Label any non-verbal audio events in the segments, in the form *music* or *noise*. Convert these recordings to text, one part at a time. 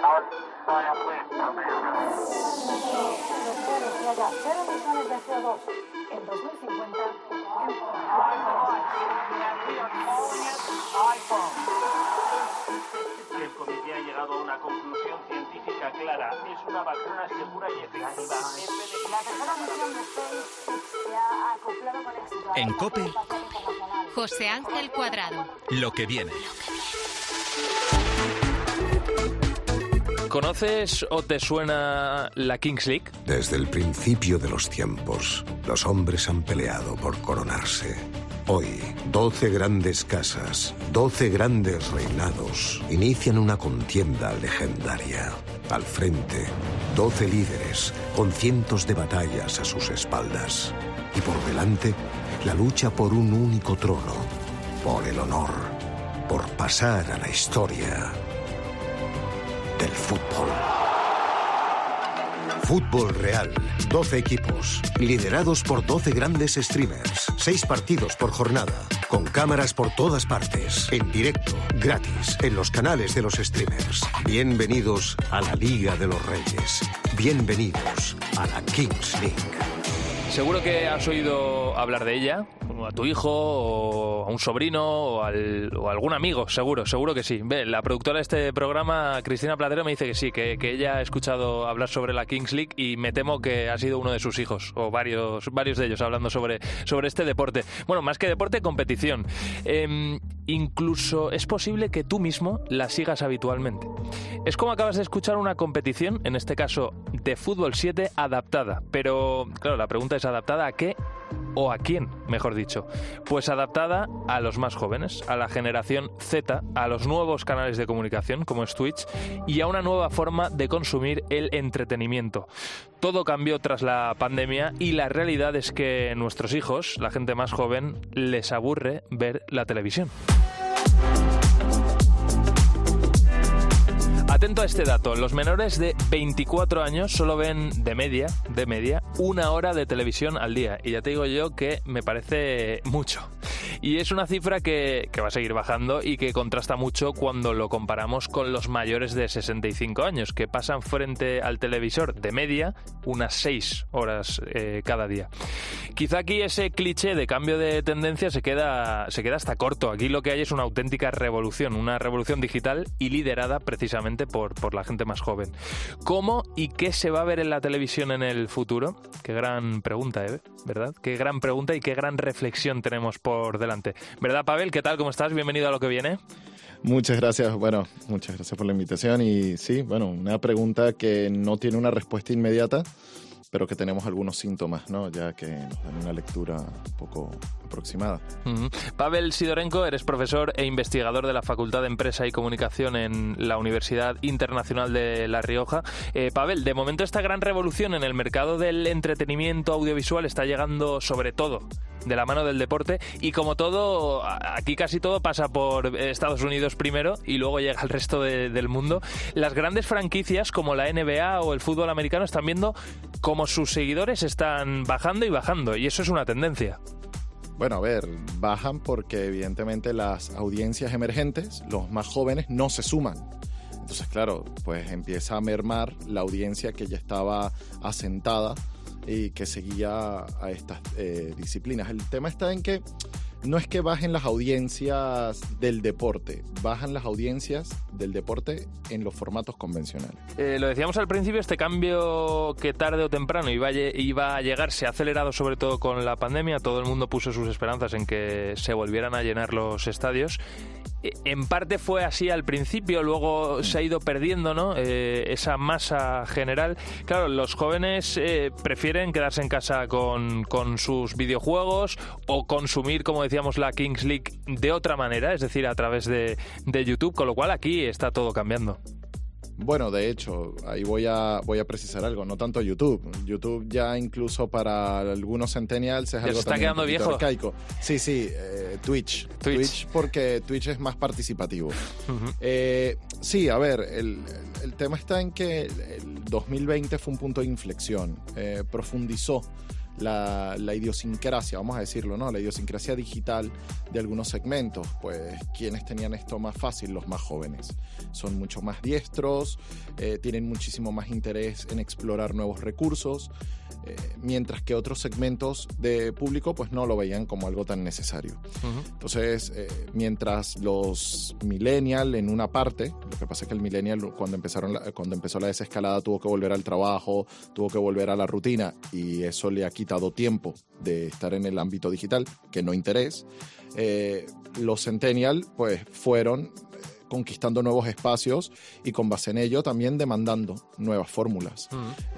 El comité ha llegado a una conclusión científica clara. Es una vacuna segura y efectiva. La tercera misión de se ha acoplado con éxito. En COPE. José Ángel Cuadrado. Lo que viene. ¿Conoces o te suena la Kings League? Desde el principio de los tiempos, los hombres han peleado por coronarse. Hoy, doce grandes casas, doce grandes reinados inician una contienda legendaria. Al frente, doce líderes con cientos de batallas a sus espaldas. Y por delante, la lucha por un único trono, por el honor, por pasar a la historia del fútbol. Fútbol Real. 12 equipos. Liderados por 12 grandes streamers. 6 partidos por jornada. Con cámaras por todas partes. En directo. Gratis. En los canales de los streamers. Bienvenidos a la Liga de los Reyes. Bienvenidos a la Kings League. Seguro que has oído hablar de ella, a tu hijo, o a un sobrino, o a algún amigo, seguro, seguro que sí. Ve, la productora de este programa, Cristina Platero, me dice que sí, que, que ella ha escuchado hablar sobre la Kings League y me temo que ha sido uno de sus hijos, o varios, varios de ellos, hablando sobre, sobre este deporte. Bueno, más que deporte, competición. Em, incluso es posible que tú mismo la sigas habitualmente. Es como acabas de escuchar una competición, en este caso de fútbol 7, adaptada. Pero, claro, la pregunta es adaptada a qué o a quién, mejor dicho. Pues adaptada a los más jóvenes, a la generación Z, a los nuevos canales de comunicación como es Twitch y a una nueva forma de consumir el entretenimiento. Todo cambió tras la pandemia y la realidad es que nuestros hijos, la gente más joven, les aburre ver la televisión. Atento a este dato, los menores de 24 años solo ven de media, de media, una hora de televisión al día. Y ya te digo yo que me parece mucho. Y es una cifra que, que va a seguir bajando y que contrasta mucho cuando lo comparamos con los mayores de 65 años, que pasan frente al televisor de media unas 6 horas eh, cada día. Quizá aquí ese cliché de cambio de tendencia se queda, se queda hasta corto. Aquí lo que hay es una auténtica revolución, una revolución digital y liderada precisamente por, por la gente más joven. ¿Cómo y qué se va a ver en la televisión en el futuro? Qué gran pregunta, ¿eh? ¿verdad? Qué gran pregunta y qué gran reflexión tenemos por delante. ¿Verdad, Pavel? ¿Qué tal? ¿Cómo estás? Bienvenido a lo que viene. Muchas gracias, bueno, muchas gracias por la invitación y sí, bueno, una pregunta que no tiene una respuesta inmediata, pero que tenemos algunos síntomas, ¿no? Ya que nos dan una lectura un poco aproximada. Ujú. Pavel Sidorenko, eres profesor e investigador de la Facultad de Empresa y Comunicación en la Universidad Internacional de La Rioja. Eh, Pavel, de momento esta gran revolución en el mercado del entretenimiento audiovisual está llegando sobre todo de la mano del deporte y como todo, aquí casi todo pasa por Estados Unidos primero y luego llega al resto de- del mundo. Las grandes franquicias como la NBA o el fútbol americano están viendo cómo sus seguidores están bajando y bajando y eso es una tendencia. Bueno, a ver, bajan porque evidentemente las audiencias emergentes, los más jóvenes, no se suman. Entonces, claro, pues empieza a mermar la audiencia que ya estaba asentada y que seguía a estas eh, disciplinas. El tema está en que no es que bajen las audiencias del deporte, bajan las audiencias del deporte en los formatos convencionales. Eh, lo decíamos al principio, este cambio que tarde o temprano iba iba a llegar se ha acelerado sobre todo con la pandemia. Todo el mundo puso sus esperanzas en que se volvieran a llenar los estadios. Eh, En parte fue así al principio, luego se ha ido perdiendo ¿no? Eh, esa masa general. Claro, los jóvenes eh, prefieren quedarse en casa con, con sus videojuegos o consumir, como decíamos, la Kings League de otra manera, es decir, a través de, de YouTube, con lo cual aquí está todo cambiando. Bueno, de hecho, ahí voy a, voy a precisar algo, no tanto YouTube. YouTube ya incluso para algunos centennials es Ya algo se está también quedando viejo. arcaico. Sí, sí, eh, Twitch. Twitch. Twitch. porque Twitch es más participativo. Eh, sí, a ver, el, el tema está en que el, el 2020 fue un punto de inflexión. Eh, profundizó la, idiosincrasia, vamos a decirlo, ¿no? La idiosincrasia digital de algunos segmentos. Pues quienes tenían esto más fácil, los más jóvenes. Son mucho más diestros, eh, tienen muchísimo más interés en explorar nuevos recursos. Eh, mientras que otros segmentos de público pues no lo veían como algo tan necesario. Entonces, eh, mientras los millennial en una parte, lo que pasa es que el millennial cuando empezaron la- cuando empezó la desescalada tuvo que volver al trabajo, tuvo que volver a la rutina y eso le ha quitado tiempo de estar en el ámbito digital, que no interés. Eh, los centennial pues fueron conquistando nuevos espacios y con base en ello también demandando nuevas fórmulas.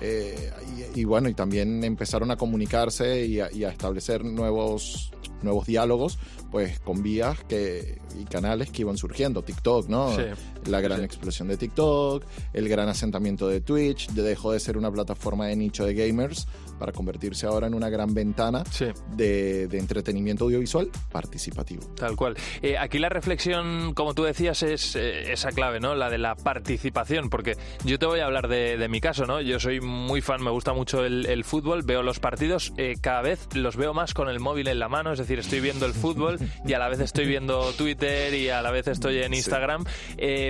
Eh, y, y bueno, y también empezaron a comunicarse y a, y a establecer nuevos, nuevos diálogos, pues con vías que, y canales que iban surgiendo. TikTok, ¿no? Sí. La gran Sí. explosión de TikTok, el gran asentamiento de Twitch, dejó de ser una plataforma de nicho de gamers para convertirse ahora en una gran ventana Sí. de, de entretenimiento audiovisual participativo. Tal cual. Eh, aquí la reflexión, como tú decías, es eh, esa clave, ¿no? La de la participación, porque yo te voy a hablar de, de mi caso, ¿no? Yo soy muy fan, me gusta mucho el, el fútbol, veo los partidos, eh, cada vez los veo más con el móvil en la mano, es decir, estoy viendo el fútbol y a la vez estoy viendo Twitter y a la vez estoy en. Instagram,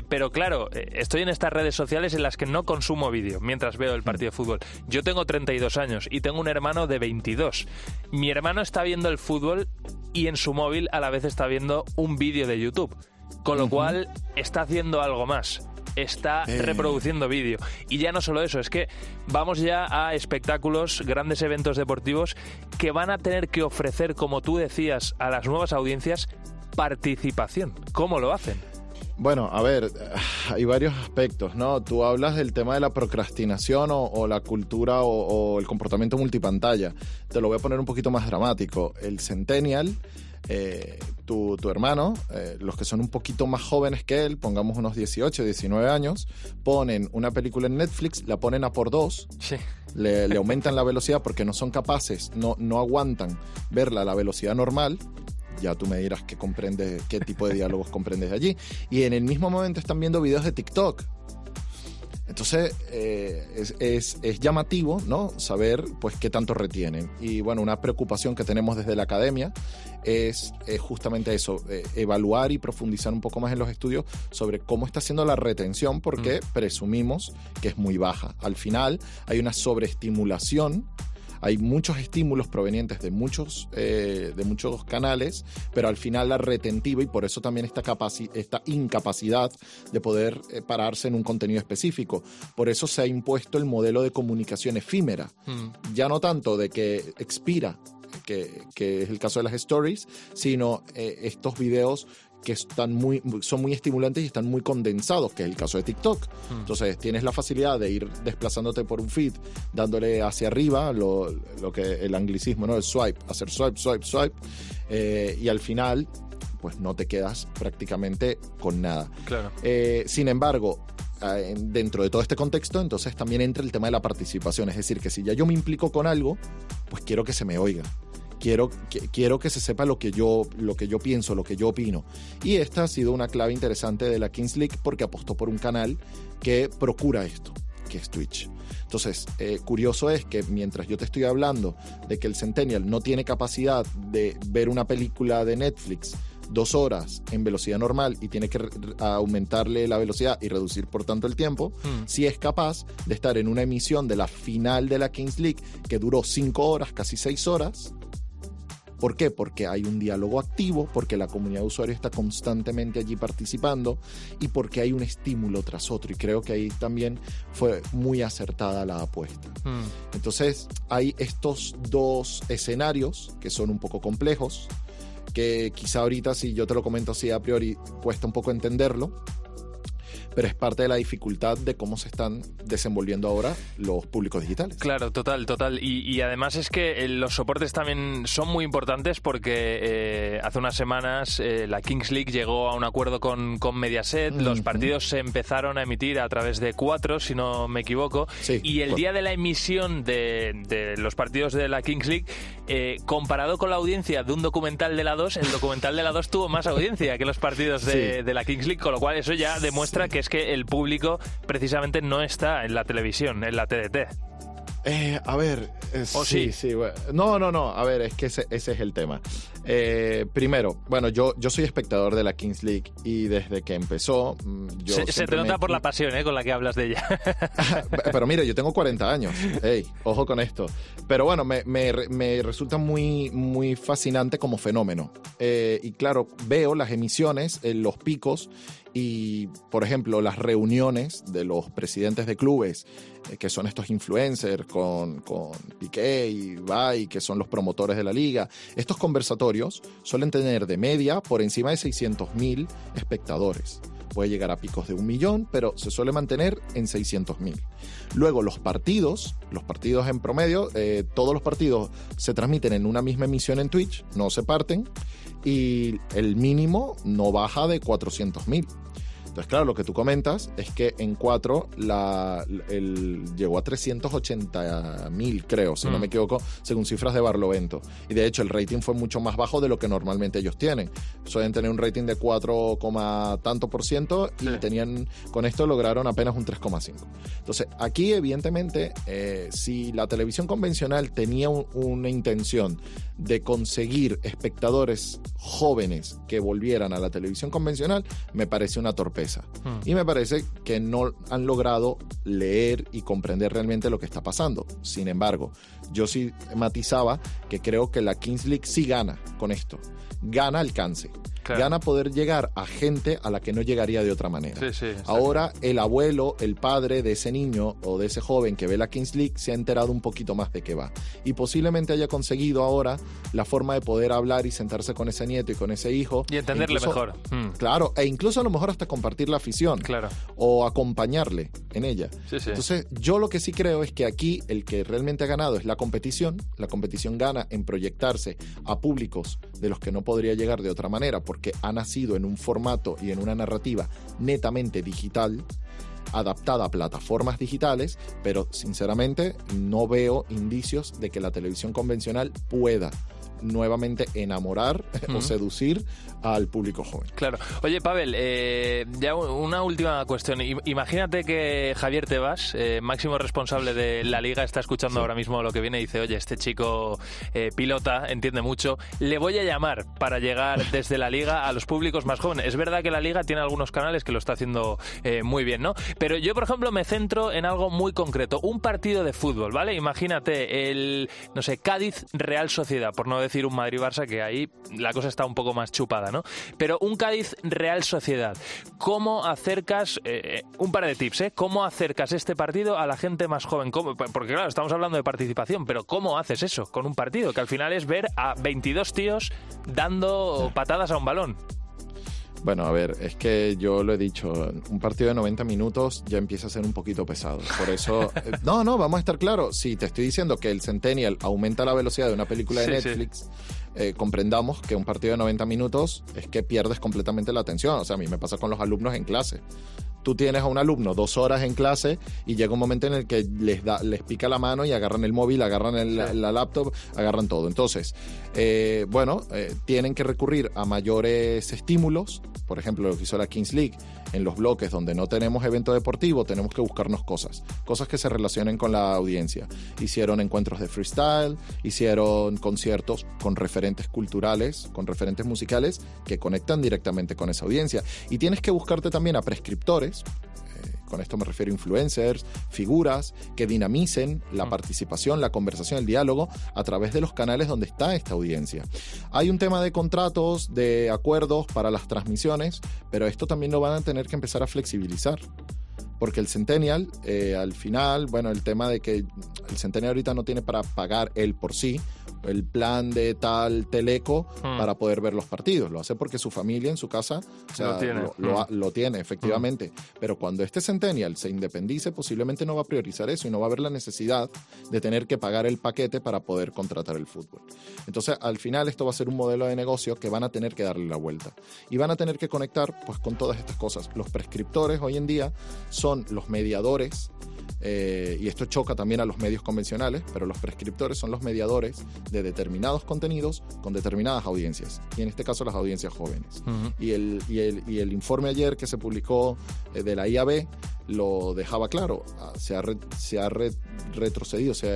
pero claro, estoy en estas redes sociales en las que no consumo vídeo mientras veo el partido de fútbol. Yo tengo 32 años y tengo un hermano de 22. Mi hermano está viendo el fútbol y en su móvil a la vez está viendo un vídeo de YouTube. Con lo cual está haciendo algo más. Está Eh. reproduciendo vídeo. Y ya no solo eso, es que vamos ya a espectáculos, grandes eventos deportivos que van a tener que ofrecer, como tú decías, a las nuevas audiencias participación. ¿Cómo lo hacen? Bueno, a ver, hay varios aspectos, ¿no? Tú hablas del tema de la procrastinación o, o la cultura o, o el comportamiento multipantalla. Te lo voy a poner un poquito más dramático. El centennial, eh, tu, tu hermano, eh, los que son un poquito más jóvenes que él, pongamos unos 18, 19 años, ponen una película en Netflix, la ponen a por dos, Sí. le, le aumentan la velocidad porque no son capaces, no, no aguantan verla a la velocidad normal. Ya tú me dirás qué comprendes, qué tipo de diálogos comprendes allí. Y en el mismo momento están viendo videos de TikTok. Entonces eh, es, es- es llamativo, ¿no? Saber pues qué tanto retienen. Y bueno, una preocupación que tenemos desde la academia es, es justamente eso, eh, evaluar y profundizar un poco más en los estudios sobre cómo está haciendo la retención, porque presumimos que es muy baja. Al final hay una sobreestimulación hay muchos estímulos provenientes de muchos, eh, de muchos canales, pero al final la retentiva y por eso también esta, esta incapacidad de poder eh, pararse en un contenido específico. Por eso se ha impuesto el modelo de comunicación efímera. Mm. Ya no tanto de que expira, que, que es el caso de las stories, sino eh, estos videos que están muy, son muy estimulantes y están muy condensados, que es el caso de TikTok. Mm. Entonces tienes la facilidad de ir desplazándote por un feed, dándole hacia arriba lo, lo que el anglicismo, ¿no? El swipe, hacer swipe, swipe, swipe, eh, y al final, pues no te quedas prácticamente con nada. Claro. Eh, sin embargo, eh, dentro de todo este contexto, entonces también entra el tema de la participación. Es decir, que si ya yo me implico con algo, pues quiero que se me oiga. Quiero que, quiero que se sepa lo que, yo, lo que yo pienso, lo que yo opino. Y esta ha sido una clave interesante de la Kings League porque apostó por un canal que procura esto, que es Twitch. Entonces, eh, curioso es que mientras yo te estoy hablando de que el Centennial no tiene capacidad de ver una película de Netflix dos horas en velocidad normal y tiene que aumentarle la velocidad y reducir por tanto el tiempo, Mm. si es capaz de estar en una emisión de la final de la Kings League que duró cinco horas, casi seis horas, ¿Por qué? Porque hay un diálogo activo, porque la comunidad de usuarios está constantemente allí participando y porque hay un estímulo tras otro. Y creo que ahí también fue muy acertada la apuesta. Mm. Entonces hay estos dos escenarios que son un poco complejos, que quizá ahorita si yo te lo comento así a priori cuesta un poco entenderlo, pero es parte de la dificultad de cómo se están desenvolviendo ahora los públicos digitales. Claro, total, total. Y, y además es que eh, los soportes también son muy importantes porque eh, hace unas semanas eh, la Kings League llegó a un acuerdo con, con Mediaset, los partidos se empezaron a emitir a través de cuatro, si no me equivoco, Sí, y el día de la emisión de, de los partidos de la Kings League, eh, comparado con la audiencia de un documental de la 2, el documental de la 2 tuvo más audiencia que los partidos de, Sí. de la Kings League, con lo cual eso ya demuestra que es que el público precisamente no está en la televisión, en la TDT. Eh, a ver, eh, ¿O sí, sí? sí, bueno. no, no, no, a ver, es que ese, ese es el tema. Eh, primero, bueno, yo, yo soy espectador de la Kings League y desde que empezó, mm, yo se, se te me- nota por la pasión ¿eh? con la que hablas de ella. *laughs* Pero mira, yo tengo 40 años. Ojo con esto. Pero bueno, me, me me resulta muy, muy fascinante como fenómeno. Eh, y claro, veo las emisiones, eh, los picos y, por ejemplo, las reuniones de los presidentes de clubes, eh, que son estos influencers con, con Piqué y Bay, que son los promotores de la liga. Estos conversatorios suelen tener de media por encima de 600 mil espectadores. Puede llegar a picos de un millón, pero se suele mantener en 600 mil. Luego los partidos, los partidos en promedio, eh, todos los partidos se transmiten en una misma emisión en Twitch, no se parten, y el mínimo no baja de 400 mil. Entonces, claro, lo que tú comentas es que en 4 la, el, llegó a 380 mil, creo, si no Mm. me equivoco, según cifras de Barlovento. Y de hecho, el rating fue mucho más bajo de lo que normalmente ellos tienen. Suelen tener un rating de 4, coma tanto por ciento y Sí. tenían, con esto lograron apenas un 3,5. Entonces, aquí, evidentemente, eh, si la televisión convencional tenía un- una intención de conseguir espectadores jóvenes que volvieran a la televisión convencional, me parece una torpeza. Hmm. Y me parece que no han logrado leer y comprender realmente lo que está pasando. Sin embargo, yo sí matizaba que creo que la Kings League sí gana con esto. Gana alcance. Claro. Gana poder llegar a gente a la que no llegaría de otra manera. Sí, sí, Ahora el abuelo, el padre de ese niño o de ese joven que ve la Kings League se ha enterado un poquito más de qué va. Y posiblemente haya conseguido ahora la forma de poder hablar y sentarse con ese nieto y con ese hijo. Y entenderle E incluso- mejor. Hmm, Claro, e incluso a lo mejor hasta compartir la afición Claro. o acompañarle en ella. Sí, sí. Entonces, yo lo que sí creo es que aquí el que realmente ha ganado es la competición. La competición gana en proyectarse a públicos de los que no podría llegar de otra manera, porque ha nacido en un formato y en una narrativa netamente digital adaptada a plataformas digitales, pero sinceramente no veo indicios de que la televisión convencional pueda nuevamente enamorar o seducir al público joven. Claro. Oye, Pavel, eh, ya una última cuestión. Imagínate que Javier Tebas, eh, máximo responsable de la liga, está escuchando ahora mismo lo que viene y dice, oye, este chico eh, pilota, entiende mucho, le voy a llamar para llegar desde la liga a los públicos más jóvenes. Es verdad que la liga tiene algunos canales que lo está haciendo muy bien, ¿no? Pero yo, por ejemplo, me centro en algo muy concreto, un partido de fútbol, ¿vale? Imagínate el, no sé, Cádiz Real Sociedad, por no decir un Madrid-Barça, que ahí la cosa está un poco más chupada, ¿no? Pero un Cádiz Real Sociedad, ¿cómo acercas, eh, un par de tips, ¿eh? ¿Cómo acercas este partido a la gente más joven? Porque claro, estamos hablando de participación, pero ¿cómo haces eso con un partido? Que al final es ver a 22 tíos dando patadas a un balón. Bueno, a ver, es que yo lo he dicho, un partido de 90 minutos ya empieza a ser un poquito pesado. Por eso, *laughs* eh, no, no, vamos a estar claros. Si te estoy diciendo que el Centennial aumenta la velocidad de una película de Sí, sí. Netflix, eh, comprendamos que un partido de 90 minutos es que pierdes completamente la atención. O sea, a mí me pasa con los alumnos en clase. Tú tienes a un alumno dos horas en clase y llega un momento en el que les, da, les pica la mano y agarran el móvil, agarran el- Sí. la laptop, agarran todo. Entonces, eh, bueno, eh, tienen que recurrir a mayores estímulos, por ejemplo, lo que hizo la Kings League, en los bloques donde no tenemos evento deportivo, tenemos que buscarnos cosas, cosas que se relacionen con la audiencia. Hicieron encuentros de freestyle, hicieron conciertos con referentes culturales, con referentes musicales que conectan directamente con esa audiencia. Y tienes que buscarte también a prescriptores, con esto me refiero a influencers, figuras que dinamicen la Mm. participación, la conversación, el diálogo a través de los canales donde está esta audiencia. Hay un tema de contratos, de acuerdos para las transmisiones, pero esto también lo van a tener que empezar a flexibilizar. Porque el Centennial, eh, al final, bueno, el tema de que el Centennial ahorita no tiene para pagar él por sí el plan de tal teleco Mm. para poder ver los partidos. Lo hace porque su familia en su casa o sea, Lo tiene. lo- lo Mm. ha- lo tiene, efectivamente. Pero cuando este Centennial se independice, posiblemente no va a priorizar eso y no va a haber la necesidad de tener que pagar el paquete para poder contratar el fútbol. Entonces, al final, esto va a ser un modelo de negocio que van a tener que darle la vuelta. Y van a tener que conectar pues, con todas estas cosas. Los prescriptores hoy en día son los mediadores. Eh, y esto choca también a los medios convencionales, pero los prescriptores son los mediadores de determinados contenidos con determinadas audiencias, y en este caso las audiencias jóvenes. Ujú. Y el, y el, y el informe ayer que se publicó eh, de la IAB lo dejaba claro. Ah, Se ha, re- se ha re- retrocedido, se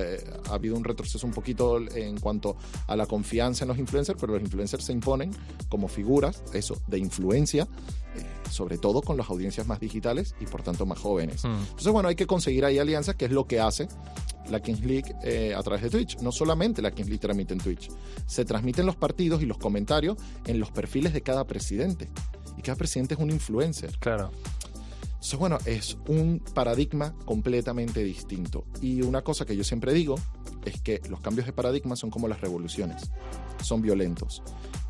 ha, ha habido un retroceso un poquito en cuanto a la confianza en los influencers, pero los influencers se imponen como figuras, eso, de influencia, eh, sobre todo con las audiencias más digitales y por tanto más jóvenes. Mm. Entonces, bueno, hay que conseguir ahí alianzas, que es lo que hace la Kings League eh, a través de Twitch. No solamente la Kings League transmite en Twitch, se transmiten los partidos y los comentarios en los perfiles de cada presidente. Y cada presidente es un influencer. Claro. Entonces, bueno, es un paradigma completamente distinto. Y una cosa que yo siempre digo es que los cambios de paradigma son como las revoluciones. Son violentos.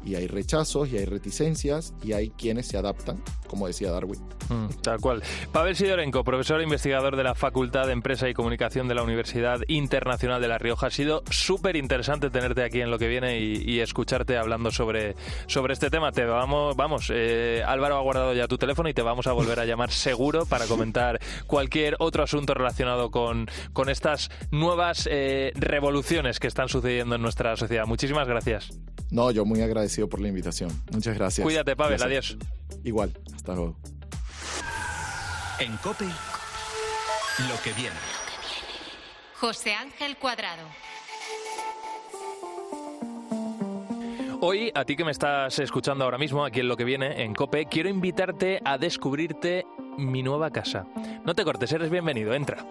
Y hay rechazos, y hay reticencias, y hay quienes se adaptan, como decía Darwin. Mm, tal cual. Pavel Sidorenko, profesor e investigador de la Facultad de Empresa y Comunicación de la Universidad Internacional de La Rioja. Ha sido súper interesante tenerte aquí en lo que viene y, y escucharte hablando sobre, sobre este tema. Te vamos, vamos, eh, Álvaro ha guardado ya tu teléfono y te vamos a volver a llamar seguro para comentar cualquier otro asunto relacionado con, con estas nuevas eh, revoluciones que están sucediendo en nuestra sociedad. Muchísimas gracias. No, yo muy agradecido por la invitación. Muchas gracias. Cuídate, Pavel. Gracias. Adiós. Igual. Hasta luego. En Cope, lo que viene. José Ángel Cuadrado. Hoy, a ti que me estás escuchando ahora mismo, aquí en lo que viene, en Cope, quiero invitarte a descubrirte mi nueva casa. No te cortes, eres bienvenido, entra.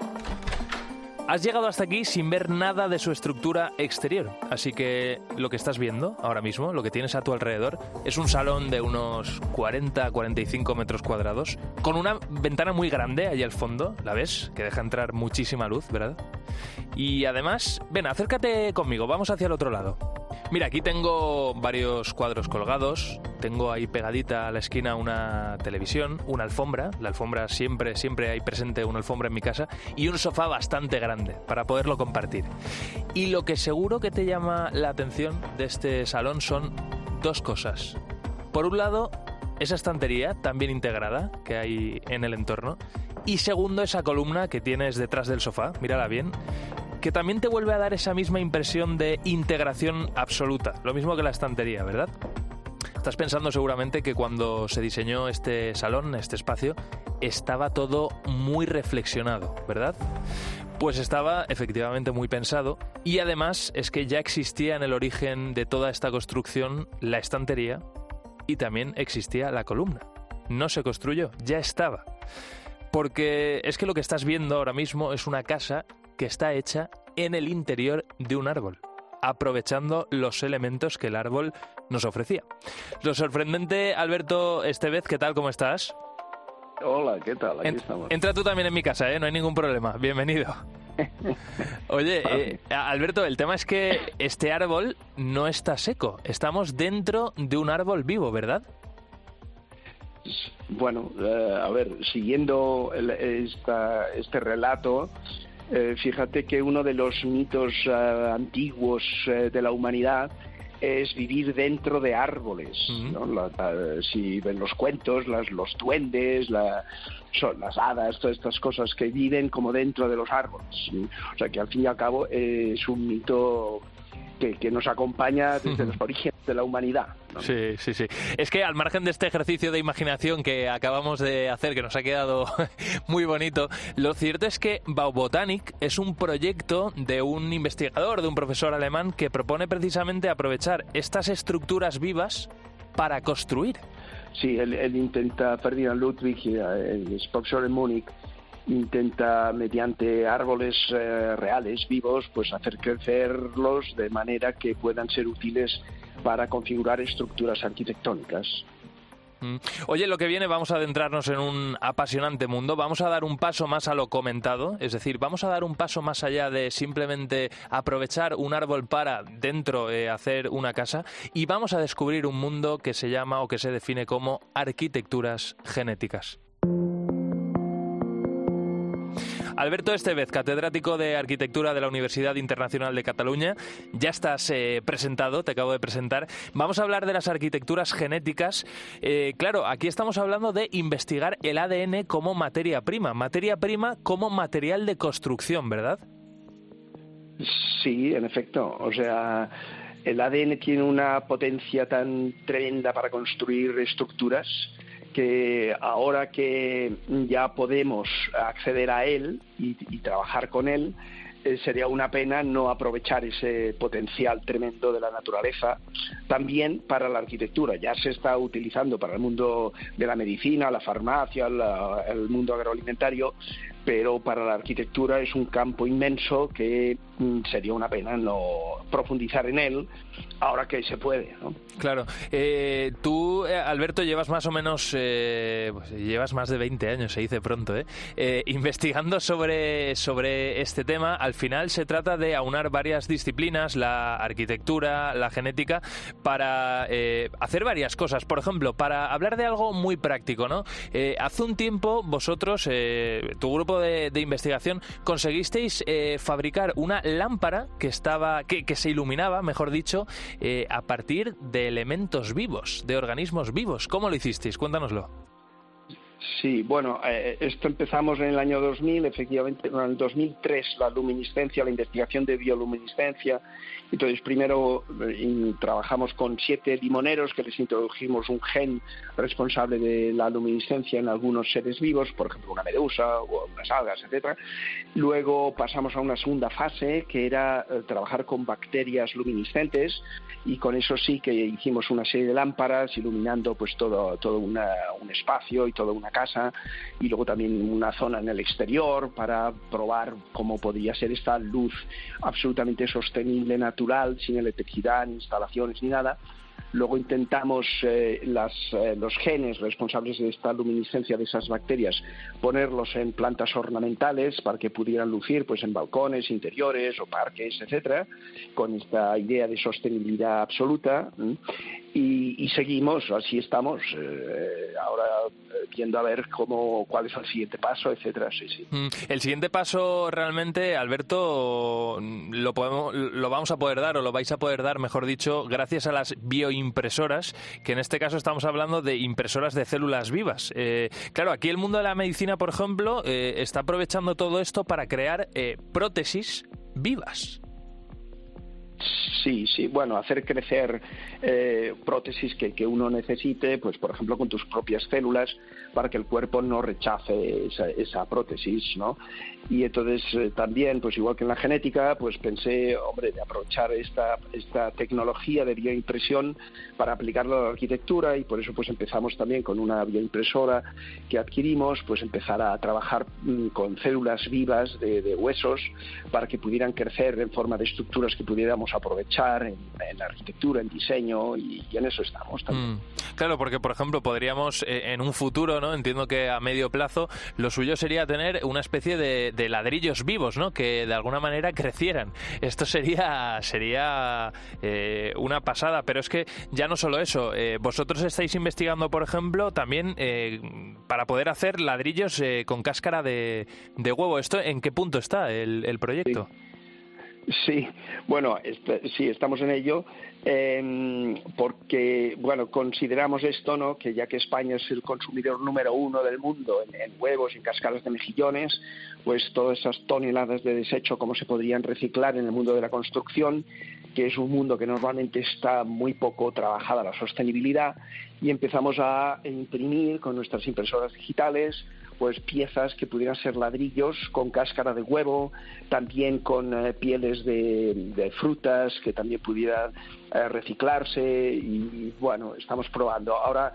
Has llegado hasta aquí sin ver nada de su estructura exterior, así que lo que estás viendo ahora mismo, lo que tienes a tu alrededor, es un salón de unos 40-45 metros cuadrados, con una ventana muy grande ahí al fondo, ¿la ves? Que deja entrar muchísima luz, ¿verdad? Y además, ven, acércate conmigo, vamos hacia el otro lado. Mira, aquí tengo varios cuadros colgados, tengo ahí pegadita a la esquina una televisión, una alfombra, la alfombra siempre, siempre hay presente una alfombra en mi casa, y un sofá bastante grande para poderlo compartir. Y lo que seguro que te llama la atención de este salón son dos cosas. Por un lado, esa estantería tan bien integrada que hay en el entorno, y segundo, esa columna que tienes detrás del sofá, mírala bien, que también te vuelve a dar esa misma impresión de integración absoluta, lo mismo que la estantería, ¿verdad? Estás pensando seguramente que cuando se diseñó este salón, este espacio, estaba todo muy reflexionado, ¿verdad? Pues estaba efectivamente muy pensado y además es que ya existía en el origen de toda esta construcción la estantería y también existía la columna. No se construyó, ya estaba. Porque es que lo que estás viendo ahora mismo es una casa que está hecha en el interior de un árbol, aprovechando los elementos que el árbol nos ofrecía. Lo sorprendente, Alberto Estevez, ¿qué tal? ¿Cómo estás? Hola, ¿qué tal? Aquí En- estamos. entra tú también en mi casa, ¿eh? No hay ningún problema. Bienvenido. *laughs* Oye, eh, Alberto, el tema es que este árbol no está seco. Estamos dentro de un árbol vivo, ¿verdad? Bueno, eh, a ver, siguiendo el- esta, este relato, eh, fíjate que uno de los mitos eh, antiguos de la humanidad es vivir dentro de árboles. ¿no? La- la- si ven los cuentos, las, los duendes, la- son las hadas, todas estas cosas que viven como dentro de los árboles. ¿sí? O sea que al fin y al cabo eh, es un mito que, que nos acompaña desde los orígenes de la humanidad. ¿no? Sí, sí, sí. Es que al margen de este ejercicio de imaginación que acabamos de hacer, que nos ha quedado *laughs* muy bonito, lo cierto es que Baubotanic es un proyecto de un investigador, de un profesor alemán, que propone precisamente aprovechar estas estructuras vivas para construir. Sí, él, él intenta, Ferdinand Ludwig, eh, es profesor en Múnich, intenta mediante árboles eh, reales, vivos, pues hacer crecerlos de manera que puedan ser útiles para configurar estructuras arquitectónicas. Mm. Oye, lo que viene, vamos a adentrarnos en un apasionante mundo. Vamos a dar un paso más a lo comentado, es decir, vamos a dar un paso más allá de simplemente aprovechar un árbol para dentro eh, hacer una casa y vamos a descubrir un mundo que se llama o que se define como arquitecturas genéticas. Alberto Estevez, catedrático de Arquitectura de la Universidad Internacional de Cataluña, ya estás eh, presentado, te acabo de presentar. Vamos a hablar de las arquitecturas genéticas. Eh, claro, aquí estamos hablando de investigar el ADN como materia prima, materia prima como material de construcción, ¿verdad? Sí, en efecto. O sea, el ADN tiene una potencia tan tremenda para construir estructuras que ahora que ya podemos acceder a él y, trabajar con él, eh, sería una pena no aprovechar ese potencial tremendo de la naturaleza también para la arquitectura. Ya se está utilizando para el mundo de la medicina, la farmacia, el mundo agroalimentario, pero para la arquitectura es un campo inmenso que mm, sería una pena no profundizar en él ahora que se puede. Claro. Eh, tú, eh, Alberto, llevas más o menos, eh, pues, llevas más de 20 años, se dice pronto, ¿eh? investigando sobre, sobre este tema. Al final se trata de aunar varias disciplinas, la arquitectura, la genética, para hacer varias cosas. Por ejemplo, para hablar de algo muy práctico, ¿no? hace un tiempo vosotros, tu grupo de, investigación conseguisteis eh, fabricar una lámpara que estaba que, se iluminaba, mejor dicho, eh, a partir de elementos vivos, de organismos vivos. ¿Cómo lo hicisteis? Cuéntanoslo. Sí, bueno, eh, esto empezamos en el año 2000, efectivamente, en el 2003 la luminiscencia, la investigación de bioluminiscencia. Entonces, primero eh, trabajamos con siete limoneros que les introdujimos un gen responsable de la luminiscencia en algunos seres vivos, por ejemplo, una medusa o unas algas, etcétera. Luego pasamos a una segunda fase que era eh, trabajar con bacterias luminiscentes y con eso sí que hicimos una serie de lámparas iluminando pues todo, todo un espacio y toda una casa y luego también una zona en el exterior para probar cómo podía ser esta luz absolutamente sostenible, natural, sin electricidad, ni instalaciones ni nada Luego intentamos eh, eh, los genes responsables de esta luminiscencia de esas bacterias ponerlos en plantas ornamentales para que pudieran lucir pues en balcones interiores o parques, etcétera, con esta idea de sostenibilidad absoluta. Y, seguimos, así estamos, eh, ahora viendo a ver cómo, cuál es el siguiente paso, etcétera. Sí, sí. Mm, el siguiente paso realmente, Alberto, lo, podemos, lo vamos a poder dar o lo vais a poder dar, mejor dicho, gracias a las bioimpresoras, que en este caso estamos hablando de impresoras de células vivas. Eh, claro, aquí el mundo de la medicina, por ejemplo, eh, está aprovechando todo esto para crear eh, prótesis vivas. Sí, sí, bueno, hacer crecer eh, prótesis que, que, uno necesite, pues por ejemplo con tus propias células, para que el cuerpo no rechace esa, esa prótesis, ¿no? Y entonces eh, también, pues igual que en la genética, pues pensé, hombre, de aprovechar esta, esta tecnología de bioimpresión para aplicarla a la arquitectura y por eso pues empezamos también con una bioimpresora que adquirimos, pues empezar a trabajar mm, con células vivas de, de huesos para que pudieran crecer en forma de estructuras que pudiéramos aprovechar en, en arquitectura, en diseño y, en eso estamos también. Mm. Claro, porque por ejemplo podríamos eh, en un futuro, ¿no? Entiendo que a medio plazo lo suyo sería tener una especie de, ladrillos vivos, ¿no? Que de alguna manera crecieran. Esto sería sería eh, una pasada, pero es que ya no solo eso. Eh, vosotros estáis investigando, por ejemplo, también para poder hacer ladrillos con cáscara de, huevo. ¿Esto en qué punto está el, proyecto? Sí, bueno, este, sí, estamos en ello, em, porque, bueno, consideramos esto, ¿no?, que ya que España es el consumidor número uno del mundo en, huevos y en cascadas de mejillones, pues todas esas toneladas de desecho, cómo se podrían reciclar en el mundo de la construcción, que es un mundo que normalmente está muy poco trabajada la sostenibilidad, y empezamos a imprimir con nuestras impresoras digitales pues piezas que pudieran ser ladrillos con cáscara de huevo, también con eh, pieles de, frutas que también pudieran eh, reciclarse y bueno, estamos probando. Ahora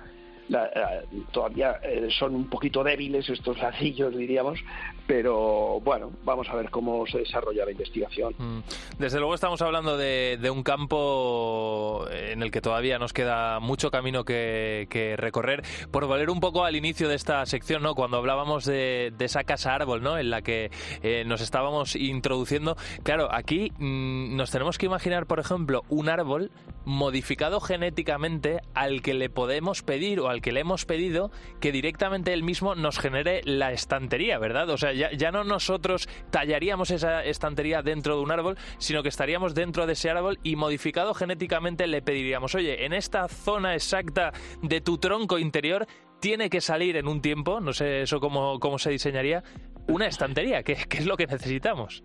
todavía eh, son un poquito débiles estos ladrillos, diríamos, pero bueno, vamos a ver cómo se desarrolla la investigación. Mm. Desde luego estamos hablando de, un campo en el que todavía nos queda mucho camino que, recorrer. Por volver un poco al inicio de esta sección, ¿no? cuando hablábamos de, esa casa árbol ¿no? en la que eh, nos estábamos introduciendo, claro, aquí mm, nos tenemos que imaginar, por ejemplo, un árbol modificado genéticamente al que le podemos pedir o al que le hemos pedido que directamente él mismo nos genere la estantería, ¿verdad? O sea, ya, no nosotros tallaríamos esa estantería dentro de un árbol, sino que estaríamos dentro de ese árbol y modificado genéticamente le pediríamos, oye, en esta zona exacta de tu tronco interior tiene que salir en un tiempo, no sé eso cómo, cómo se diseñaría, una estantería, que, que es lo que necesitamos.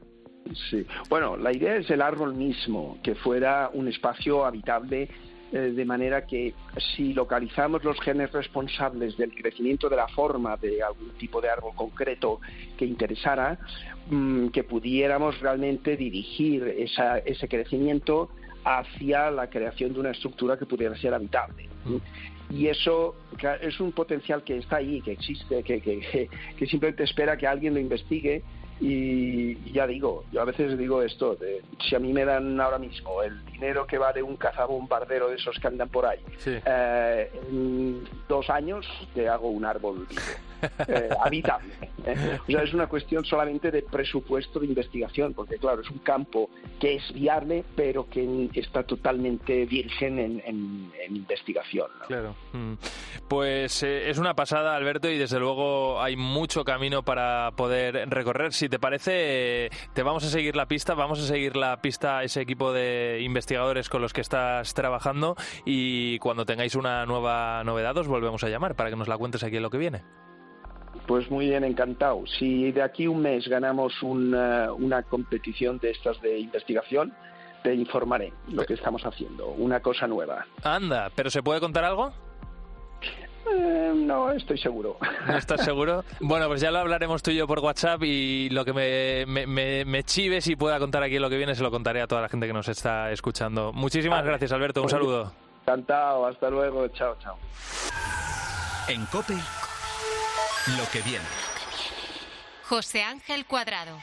Sí, bueno, la idea es el árbol mismo, que fuera un espacio habitable de manera que si localizamos los genes responsables del crecimiento de la forma de algún tipo de árbol concreto que interesara, mm, que pudiéramos realmente dirigir ese crecimiento hacia la creación de una estructura que pudiera ser habitable. Y eso es un potencial que está ahí, que existe, que, que *laughs* simplemente espera que alguien lo investigue y, ya digo, yo a veces digo esto, de, si a mí me dan ahora mismo el dinero que vale un cazabombardero de esos que andan por ahí, eh, en dos años te hago un árbol vivo. Eh, habitable. ¿eh? O sea, es una cuestión solamente de presupuesto de investigación, porque claro, es un campo que es viable, pero que está totalmente virgen en, investigación. Claro. Mm. Pues eh, es una pasada, Alberto, y desde luego hay mucho camino para poder recorrer. Si te parece, te vamos a seguir la pista, vamos a seguir la pista a ese equipo de investigadores con los que estás trabajando y cuando tengáis una nueva novedad os volvemos a llamar para que nos la cuentes aquí en lo que viene. Pues muy bien, encantado. Si de aquí un mes ganamos una, una competición de estas de investigación, te informaré lo que estamos haciendo, una cosa nueva. Anda, ¿pero se puede contar algo? Eh, no, estoy seguro. ¿No *laughs* estás seguro? Bueno, pues ya lo hablaremos tú y yo por WhatsApp y lo que me, me, me, chives y pueda contar aquí lo que viene se lo contaré a toda la gente que nos está escuchando. Muchísimas gracias, Alberto. Un saludo. Encantado. Hasta luego. Chao, chao. En COPE lo que viene. José Ángel Cuadrado.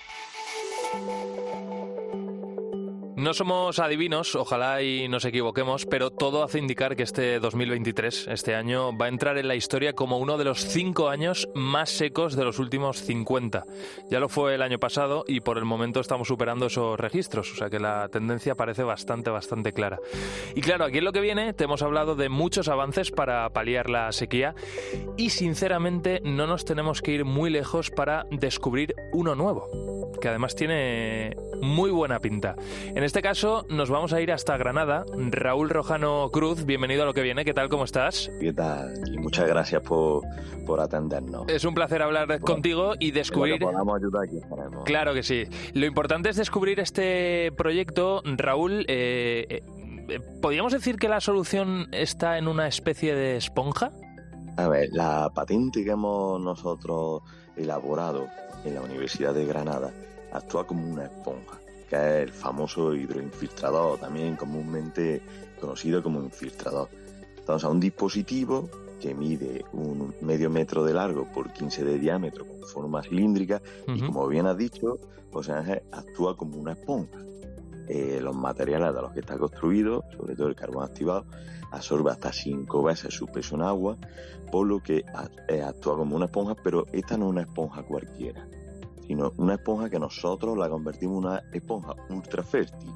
No somos adivinos, ojalá y nos equivoquemos, pero todo hace indicar que este 2023, este año, va a entrar en la historia como uno de los cinco años más secos de los últimos 50. Ya lo fue el año pasado y por el momento estamos superando esos registros, o sea que la tendencia parece bastante, bastante clara. Y claro, aquí en lo que viene te hemos hablado de muchos avances para paliar la sequía y sinceramente no nos tenemos que ir muy lejos para descubrir uno nuevo, que además tiene muy buena pinta. Este caso nos vamos a ir hasta Granada. Raúl Rojano Cruz, bienvenido a lo que viene. ¿Qué tal? ¿Cómo estás? ¿Qué tal? Y muchas gracias por, por atendernos. Es un placer hablar contigo y descubrir... podamos ayudar aquí Claro que sí. Lo importante es descubrir este proyecto. Raúl, eh, eh, ¿podríamos decir que la solución está en una especie de esponja? A ver, la patente que hemos nosotros elaborado en la Universidad de Granada actúa como una esponja que es el famoso hidroinfiltrador, también comúnmente conocido como infiltrador. Estamos a un dispositivo que mide un medio metro de largo por 15 de diámetro con forma cilíndrica y como bien has dicho, pues actúa como una esponja. Eh, los materiales de los que está construido, sobre todo el carbón activado, absorbe hasta 5 veces su peso en agua, por lo que eh, actúa como una esponja, pero esta no es una esponja cualquiera sino una esponja que nosotros la convertimos en una esponja ultra fértil.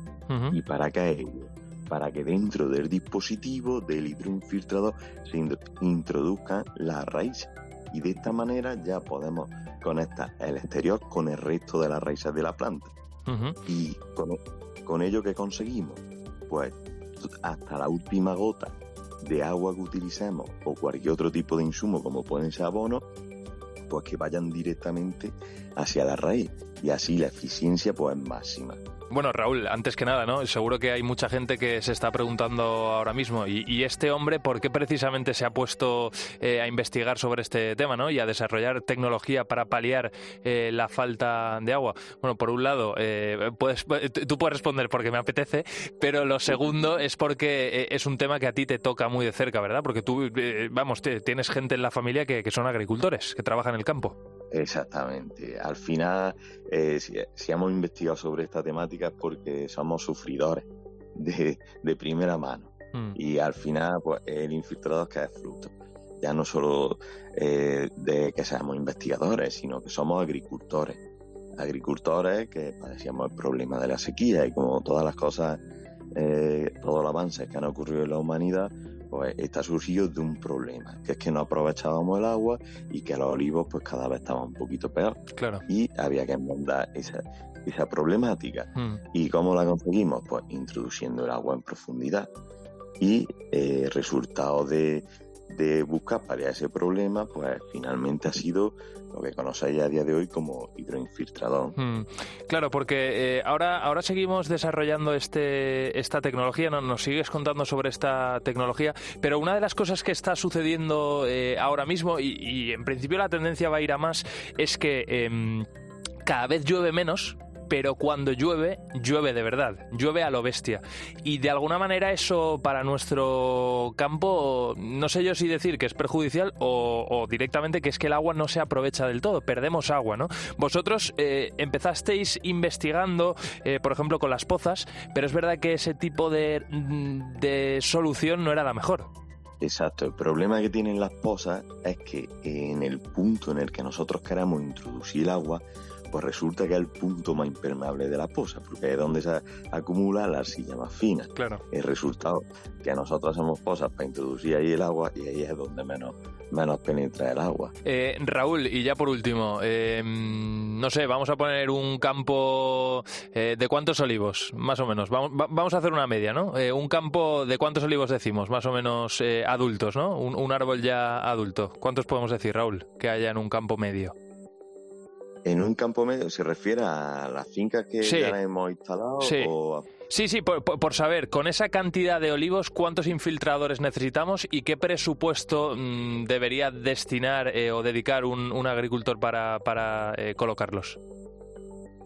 ¿Y para qué es Para que dentro del dispositivo del hidroinfiltrador se introduzcan las raíces. Y de esta manera ya podemos conectar el exterior con el resto de las raíces de la planta. Y con, con ello que conseguimos, pues hasta la última gota de agua que utilicemos o cualquier otro tipo de insumo como pueden ser abonos, pues que vayan directamente hacia la raíz. y así la eficiencia pues es máxima. Bueno, Raúl, antes que nada, ¿no? Seguro que hay mucha gente que se está preguntando ahora mismo, ¿y, este hombre por qué precisamente se ha puesto eh, a investigar sobre este tema, ¿no? Y a desarrollar tecnología para paliar eh, la falta de agua. Bueno, por un lado, eh, puedes, tú puedes responder porque me apetece, pero lo segundo es porque es un tema que a ti te toca muy de cerca, ¿verdad? Porque tú, vamos, tienes gente en la familia que, que son agricultores, que trabajan en el campo. Exactamente. Al final, eh, si, hemos investigado sobre esta temática es porque somos sufridores de, primera mano. Mm. Y al final, pues el infiltrador que es fruto. Ya no solo eh, de que seamos investigadores, sino que somos agricultores. Agricultores que padecíamos el problema de la sequía y como todas las cosas, eh, todos los avances que han ocurrido en la humanidad, pues está surgido de un problema, que es que no aprovechábamos el agua y que los olivos pues cada vez estaban un poquito peor. Claro. Y había que enmendar esa, esa problemática. Hmm. ¿Y cómo la conseguimos? Pues introduciendo el agua en profundidad. Y eh, resultado de, de buscar paliar ese problema, pues finalmente ha sido lo que conocéis a día de hoy como hidroinfiltrador. Hmm. Claro, porque eh, ahora, ahora seguimos desarrollando este, esta tecnología, ¿no? nos sigues contando sobre esta tecnología, pero una de las cosas que está sucediendo eh, ahora mismo, y, en principio la tendencia va a ir a más, es que em, cada vez llueve menos, pero cuando llueve, llueve de verdad, llueve a lo bestia. Y de alguna manera eso para nuestro campo, no sé yo si decir que es perjudicial o, directamente que es que el agua no se aprovecha del todo, perdemos agua, ¿no? Vosotros eh, empezasteis investigando, eh, por ejemplo, con las pozas, pero es verdad que ese tipo de, de solución no era la mejor. Exacto, el problema que tienen las pozas es que en el punto en el que nosotros queramos introducir el agua, pues resulta que es el punto más impermeable de la poza, porque es donde se acumula la arcilla más fina. Claro. El resultado que nosotros hacemos pozas para introducir ahí el agua y ahí es donde menos, menos penetra el agua. Eh, Raúl, y ya por último, eh, no sé, vamos a poner un campo eh, de cuántos olivos, más o menos. Vamos, vamos a hacer una media, ¿no? un campo de cuántos olivos decimos, más o menos adultos, ¿no? Un, un árbol ya adulto. ¿Cuántos podemos decir, Raúl, que haya en un campo medio? En un campo medio se refiere a las fincas que ya hemos instalado sí. Sí, sí, por, saber, con esa cantidad de olivos, ¿cuántos infiltradores necesitamos y qué presupuesto mm, debería destinar eh, o dedicar un, agricultor para, eh, colocarlos?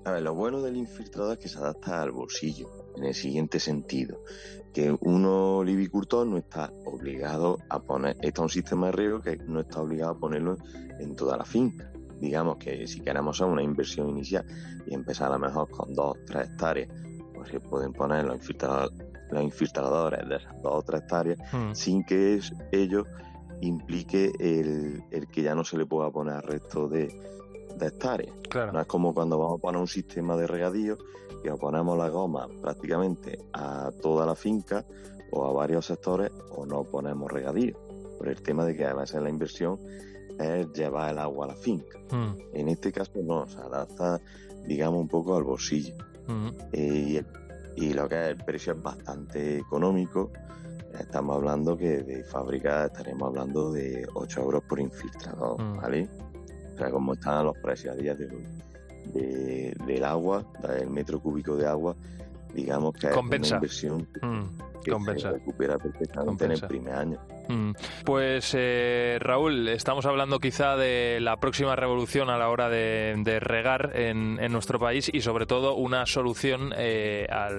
A ver, lo bueno del infiltrador es que se adapta al bolsillo, en el siguiente sentido, que un olivicultor no está obligado a poner, está un sistema de riego que no está obligado a ponerlo en toda la finca digamos que si queremos hacer una inversión inicial y empezar a lo mejor con dos, tres hectáreas, pues se pueden poner los infiltradores, de esas dos o tres hectáreas hmm. sin que ello implique el, que ya no se le pueda poner al resto de, hectáreas. No es como cuando vamos a poner un sistema de regadío que ponemos la goma prácticamente a toda la finca o a varios sectores o no ponemos regadío. Por el tema de que a veces la inversión es llevar el agua a la finca. Mm. En este caso no, se adapta, digamos, un poco al bolsillo. Mm. Eh, y, lo que es el precio es bastante económico. Estamos hablando que de fábrica estaremos hablando de 8 euros por infiltrador, mm. ¿vale? O sea, como están los precios a día de hoy del agua, del metro cúbico de agua, digamos que es una inversión que se recupera perfectamente en el primer año. Mm. Pues eh, Raúl, estamos hablando quizá de la próxima revolución a la hora de, regar en, nuestro país y sobre todo una solución eh, a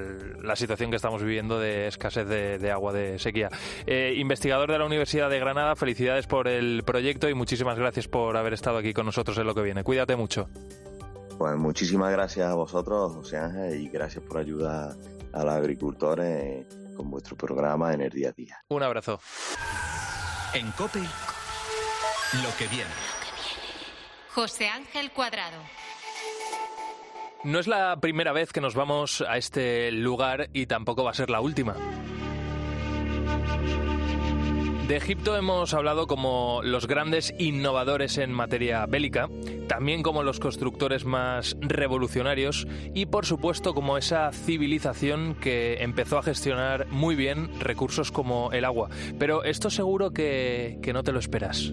la situación que estamos viviendo de escasez de, agua de sequía. Eh, investigador de la Universidad de Granada, felicidades por el proyecto y muchísimas gracias por haber estado aquí con nosotros en lo que viene. Cuídate mucho. Pues muchísimas gracias a vosotros, José Ángel, y gracias por ayudar a los agricultores con vuestro programa en el día a día. Un abrazo. En COPE, lo que viene. José Ángel Cuadrado. No es la primera vez que nos vamos a este lugar y tampoco va a ser la última. De Egipto hemos hablado como los grandes innovadores en materia bélica, también como los constructores más revolucionarios y por supuesto como esa civilización que empezó a gestionar muy bien recursos como el agua. Pero esto seguro que, que no te lo esperas.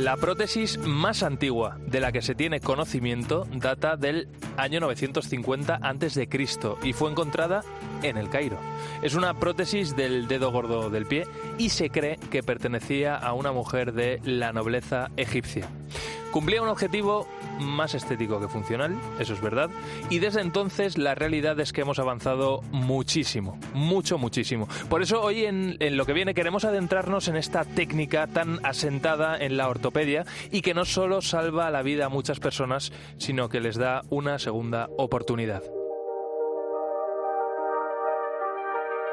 La prótesis más antigua de la que se tiene conocimiento data del año 950 a.C. y fue encontrada en el Cairo. Es una prótesis del dedo gordo del pie y se cree que pertenecía a una mujer de la nobleza egipcia. Cumplía un objetivo más estético que funcional, eso es verdad, y desde entonces la realidad es que hemos avanzado muchísimo, mucho, muchísimo. Por eso hoy en, en, lo que viene queremos adentrarnos en esta técnica tan asentada en la ortopedia y que no solo salva la vida a muchas personas, sino que les da una segunda oportunidad.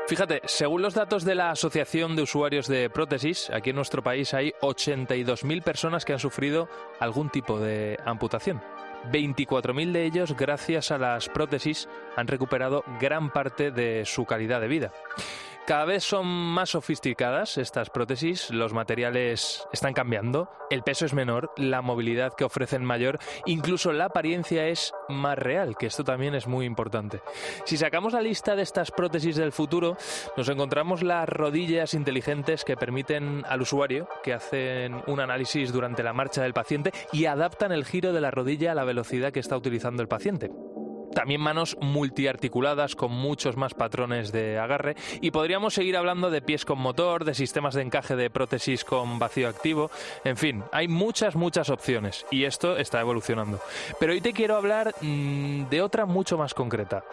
Fíjate, según los datos de la Asociación de Usuarios de Prótesis, aquí en nuestro país hay 82.000 personas que han sufrido algún tipo de amputación. 24.000 de ellos, gracias a las prótesis, han recuperado gran parte de su calidad de vida. Cada vez son más sofisticadas estas prótesis, los materiales están cambiando, el peso es menor, la movilidad que ofrecen mayor, incluso la apariencia es más real, que esto también es muy importante. Si sacamos la lista de estas prótesis del futuro, nos encontramos las rodillas inteligentes que permiten al usuario que hacen un análisis durante la marcha del paciente y adaptan el giro de la rodilla a la velocidad que está utilizando el paciente. También manos multiarticuladas con muchos más patrones de agarre y podríamos seguir hablando de pies con motor, de sistemas de encaje de prótesis con vacío activo, en fin, hay muchas, muchas opciones y esto está evolucionando. Pero hoy te quiero hablar mmm, de otra mucho más concreta.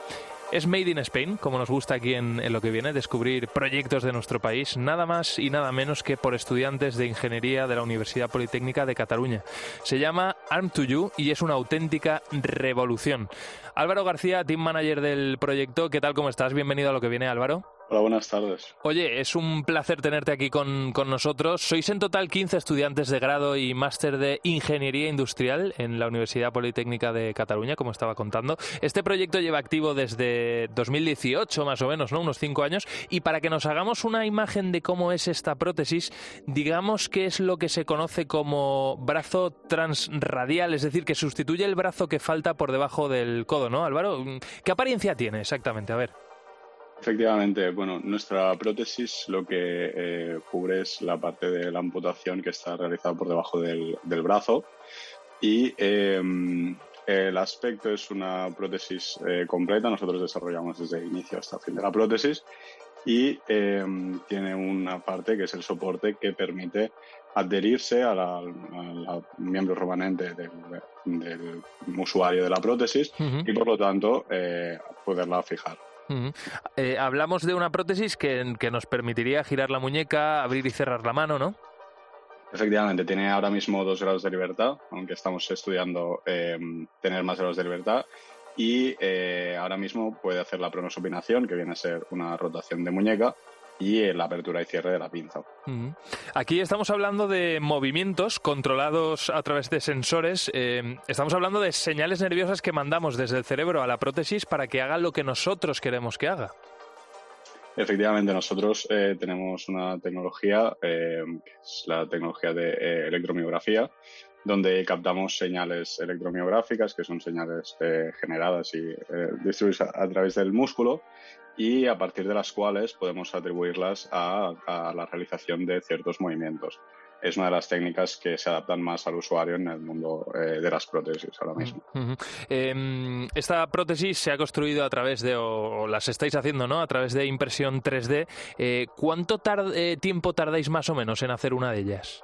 Es Made in Spain, como nos gusta aquí en, lo que viene, descubrir proyectos de nuestro país, nada más y nada menos que por estudiantes de ingeniería de la Universidad Politécnica de Cataluña. Se llama Arm to You y es una auténtica revolución. Álvaro García, team manager del proyecto, ¿qué tal? ¿Cómo estás? Bienvenido a lo que viene, Álvaro. Hola, buenas tardes. Oye, es un placer tenerte aquí con, con, nosotros. Sois en total 15 estudiantes de grado y máster de Ingeniería Industrial en la Universidad Politécnica de Cataluña, como estaba contando. Este proyecto lleva activo desde 2018, más o menos, ¿no? Unos 5 años. Y para que nos hagamos una imagen de cómo es esta prótesis, digamos que es lo que se conoce como brazo transradial, es decir, que sustituye el brazo que falta por debajo del codo, ¿no, Álvaro? ¿Qué apariencia tiene exactamente? A ver. Efectivamente, bueno, nuestra prótesis lo que eh, cubre es la parte de la amputación que está realizada por debajo del, del brazo y eh, el aspecto es una prótesis eh, completa. Nosotros desarrollamos desde inicio hasta el fin de la prótesis y tiene una parte que es el soporte que permite adherirse al miembro remanente del, del, usuario de la prótesis uh -huh. y por lo tanto poderla fijar. Eh, hablamos de una prótesis que, que, nos permitiría girar la muñeca, abrir y cerrar la mano, ¿no? Efectivamente, tiene ahora mismo dos grados de libertad, aunque estamos estudiando eh, tener más grados de libertad. Y eh, ahora mismo puede hacer la pronosupinación, que viene a ser una rotación de muñeca, y la apertura y cierre de la pinza. Aquí estamos hablando de movimientos controlados a través de sensores. Eh, estamos hablando de señales nerviosas que mandamos desde el cerebro a la prótesis para que haga lo que nosotros queremos que haga. Efectivamente, nosotros eh, tenemos una tecnología, eh, que es la tecnología de electromiografía, donde captamos señales electromiográficas, que son señales eh, generadas y eh, distribuidas a, a, través del músculo, y a partir de las cuales podemos atribuirlas a, la realización de ciertos movimientos. Es una de las técnicas que se adaptan más al usuario en el mundo eh, de las prótesis ahora mismo. Eh, esta prótesis se ha construido a través de, o, las estáis haciendo, ¿no? A través de impresión 3D. Eh, ¿Cuánto tar tiempo tardáis más o menos en hacer una de ellas?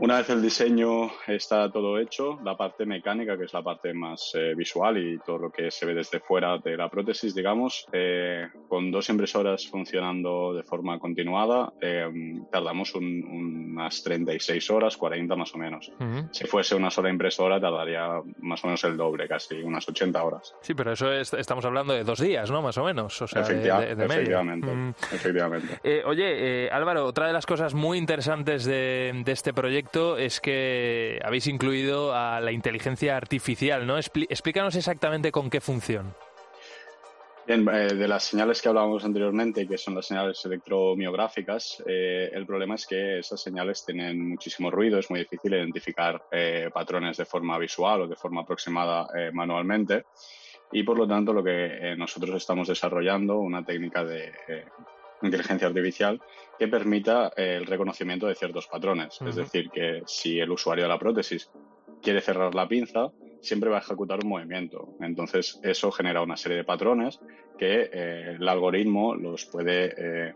Una vez el diseño está todo hecho, la parte mecánica, que es la parte más eh, visual y todo lo que se ve desde fuera de la prótesis, digamos, eh, con dos impresoras funcionando de forma continuada, eh, tardamos un, unas 36 horas, 40 más o menos. Uh -huh. Si fuese una sola impresora, tardaría más o menos el doble, casi unas 80 horas. Sí, pero eso es, estamos hablando de dos días, ¿no? Más o menos. O sea, Efectiva, de, de, de efectivamente. Mm. efectivamente. oye, Álvaro, otra de las cosas muy interesantes de, de este proyecto es que habéis incluido a la inteligencia artificial, ¿no? Explícanos exactamente con qué función. Bien, eh, de las señales que hablábamos anteriormente, que son las señales electromiográficas, eh, el problema es que esas señales tienen muchísimo ruido, es muy difícil identificar eh, patrones de forma visual o de forma aproximada eh, manualmente y por lo tanto lo que eh, nosotros estamos desarrollando, una técnica de inteligencia artificial que permita eh, el reconocimiento de ciertos patrones. Es decir, que si el usuario de la prótesis quiere cerrar la pinza, siempre va a ejecutar un movimiento. Entonces, eso genera una serie de patrones que eh, el algoritmo los puede eh,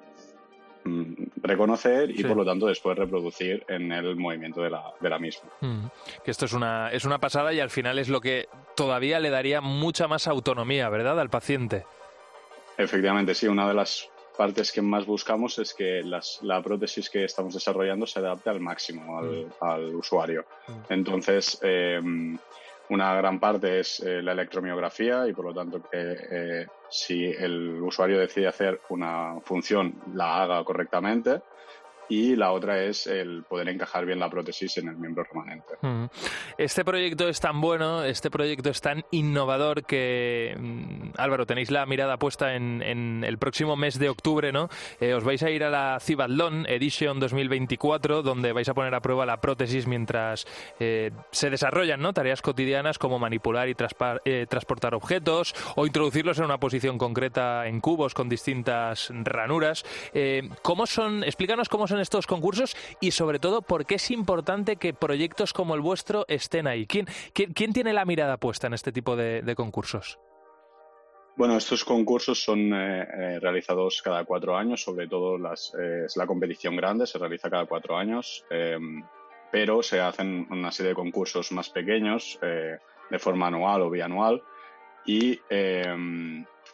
mm, reconocer y, Sí. por lo tanto, después reproducir en el movimiento de la, de la misma. Mm, Que esto es una, es una pasada y al final es lo que todavía le daría mucha más autonomía, ¿verdad?, al paciente. Efectivamente, sí, una de las partes que más buscamos es que las- la prótesis que estamos desarrollando se adapte al máximo al, al usuario. Entonces, eh, una gran parte es eh, la electromiografía y por lo tanto que eh, si el usuario decide hacer una función la haga correctamente y la otra es el poder encajar bien la prótesis en el miembro remanente. Este proyecto es tan bueno, este proyecto es tan innovador que, mm, Álvaro, tenéis la mirada puesta en, el próximo mes de octubre, ¿no? Eh, os vais a ir a la Cibatlón Edition 2024, donde vais a poner a prueba la prótesis mientras eh, se desarrollan, ¿no? Tareas cotidianas como manipular y eh, transportar objetos o introducirlos en una posición concreta en cubos con distintas ranuras. Eh, ¿Cómo son? Explícanos cómo son estos concursos y sobre todo por qué es importante que proyectos como el vuestro estén ahí. ¿Quién, quién, quién tiene la mirada puesta en este tipo de, concursos? Bueno, estos concursos son eh, eh, realizados cada cuatro años, sobre todo las, eh, es la competición grande, se realiza cada cuatro años, eh, pero se hacen una serie de concursos más pequeños eh, de forma anual o bianual y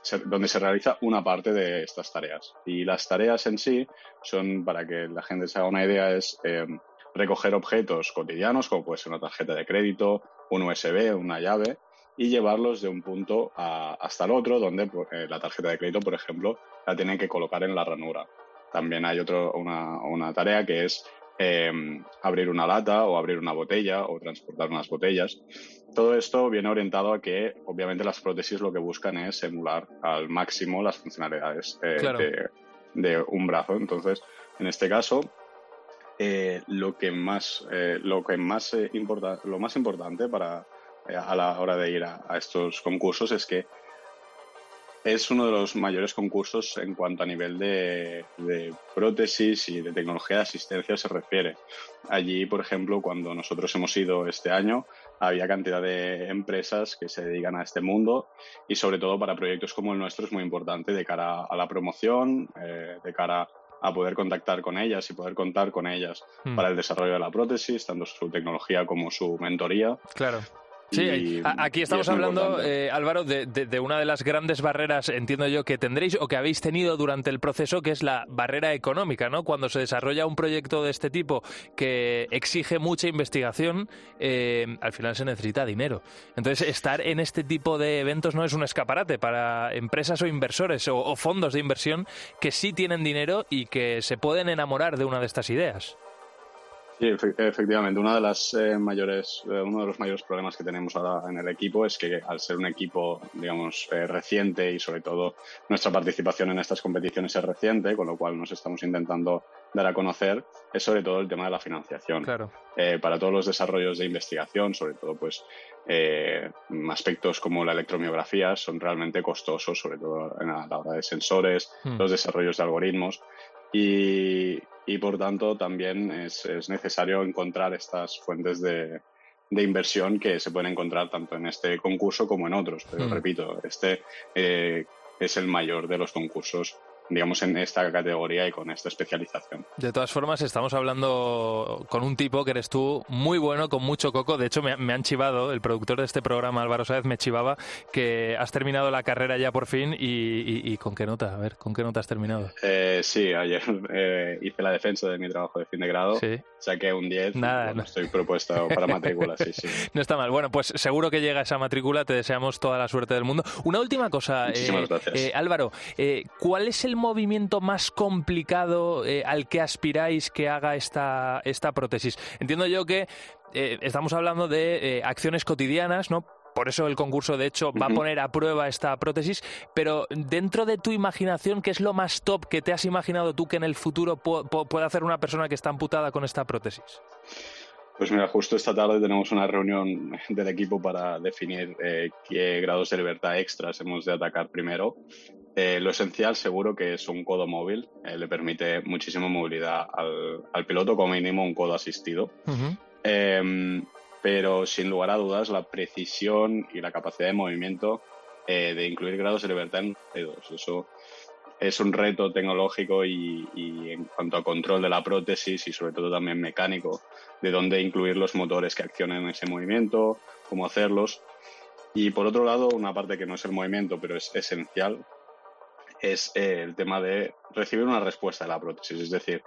se- donde se realiza una parte de estas tareas. Y las tareas en sí son, para que la gente se haga una idea, es eh, recoger objetos cotidianos, como puede ser una tarjeta de crédito, un USB, una llave, y llevarlos de un punto a- hasta el otro, donde pues, eh, la tarjeta de crédito, por ejemplo, la tienen que colocar en la ranura. También hay otro, una, una tarea que es eh, abrir una lata o abrir una botella o transportar unas botellas. Todo esto viene orientado a que, obviamente, las prótesis lo que buscan es emular al máximo las funcionalidades eh, Claro. de, de un brazo. Entonces, en este caso, eh, lo que más, eh, lo que más importa, lo más importante para a la hora de ir a, a estos concursos es que es uno de los mayores concursos en cuanto a nivel de, de prótesis y de tecnología de asistencia se refiere. Allí, por ejemplo, cuando nosotros hemos ido este año, había cantidad de empresas que se dedican a este mundo y sobre todo para proyectos como el nuestro es muy importante de cara a la promoción, eh, de cara a poder contactar con ellas y poder contar con ellas Mm. para el desarrollo de la prótesis, tanto su tecnología como su mentoría. Claro. Sí, Y- aquí estamos es hablando, eh, Álvaro, de, de- de una de las grandes barreras, entiendo yo, que tendréis o que habéis tenido durante el proceso, que es la barrera económica, ¿no? Cuando se desarrolla un proyecto de este tipo que exige mucha investigación, eh, al final se necesita dinero. Entonces, estar en este tipo de eventos no es un escaparate para empresas o inversores o, o fondos de inversión que sí tienen dinero y que se pueden enamorar de una de estas ideas. Sí, efe- efectivamente. Una de las eh, mayores, eh, uno de los mayores problemas que tenemos ahora en el equipo es que al ser un equipo, digamos, eh, reciente y sobre todo nuestra participación en estas competiciones es reciente, con lo cual nos estamos intentando dar a conocer, es sobre todo el tema de la financiación. Claro. Eh, para todos los desarrollos de investigación, sobre todo, pues aspectos como la electromiografía son realmente costosos, sobre todo la, la hora de sensores, Hmm. los desarrollos de algoritmos. Y, y, por tanto también es, es necesario encontrar estas fuentes de, de inversión que se pueden encontrar tanto en este concurso como en otros. Pero Mm. repito, este eh, es el mayor de los concursos, digamos, en esta categoría y con esta especialización. De todas formas, estamos hablando con un tipo que eres tú, muy bueno, con mucho coco. De hecho, me, me han chivado, el productor de este programa, Álvaro Sáez, me chivaba que has terminado la carrera ya por fin. Y, y- y con qué nota? A ver, ¿con qué nota has terminado? Eh, sí, ayer *laughs* eh, hice la defensa de mi trabajo de fin de grado, Sí. saqué un 10 y, Nada, bueno, no. estoy propuesto para matrícula, sí, sí. *laughs* No está mal. Bueno, pues seguro que llega esa matrícula. Te deseamos toda la suerte del mundo. Una última cosa, eh, gracias. eh, Álvaro. ¿Cuál es el movimiento más complicado eh, al que aspiráis que haga esta, esta prótesis? Entiendo yo que eh, estamos hablando de eh, acciones cotidianas, ¿no? Por eso el concurso, de hecho, va a poner a prueba esta prótesis, pero dentro de tu imaginación, ¿qué es lo más top que te has imaginado tú que en el futuro pu- pu- puede hacer una persona que está amputada con esta prótesis? Pues mira, justo esta tarde tenemos una reunión del equipo para definir eh, qué grados de libertad extras hemos de atacar primero Eh, lo esencial seguro que es un codo móvil, eh, le permite muchísima movilidad al, al, piloto, como mínimo un codo asistido. eh, pero sin lugar a dudas la precisión y la capacidad de movimiento eh, de incluir grados de libertad en dedos. Eso es un reto tecnológico y, y, en cuanto a control de la prótesis y sobre todo también mecánico, de dónde incluir los motores que accionen ese movimiento, cómo hacerlos. Y por otro lado, una parte que no es el movimiento, pero es esencial, es eh, el tema de recibir una respuesta de la prótesis. Es decir,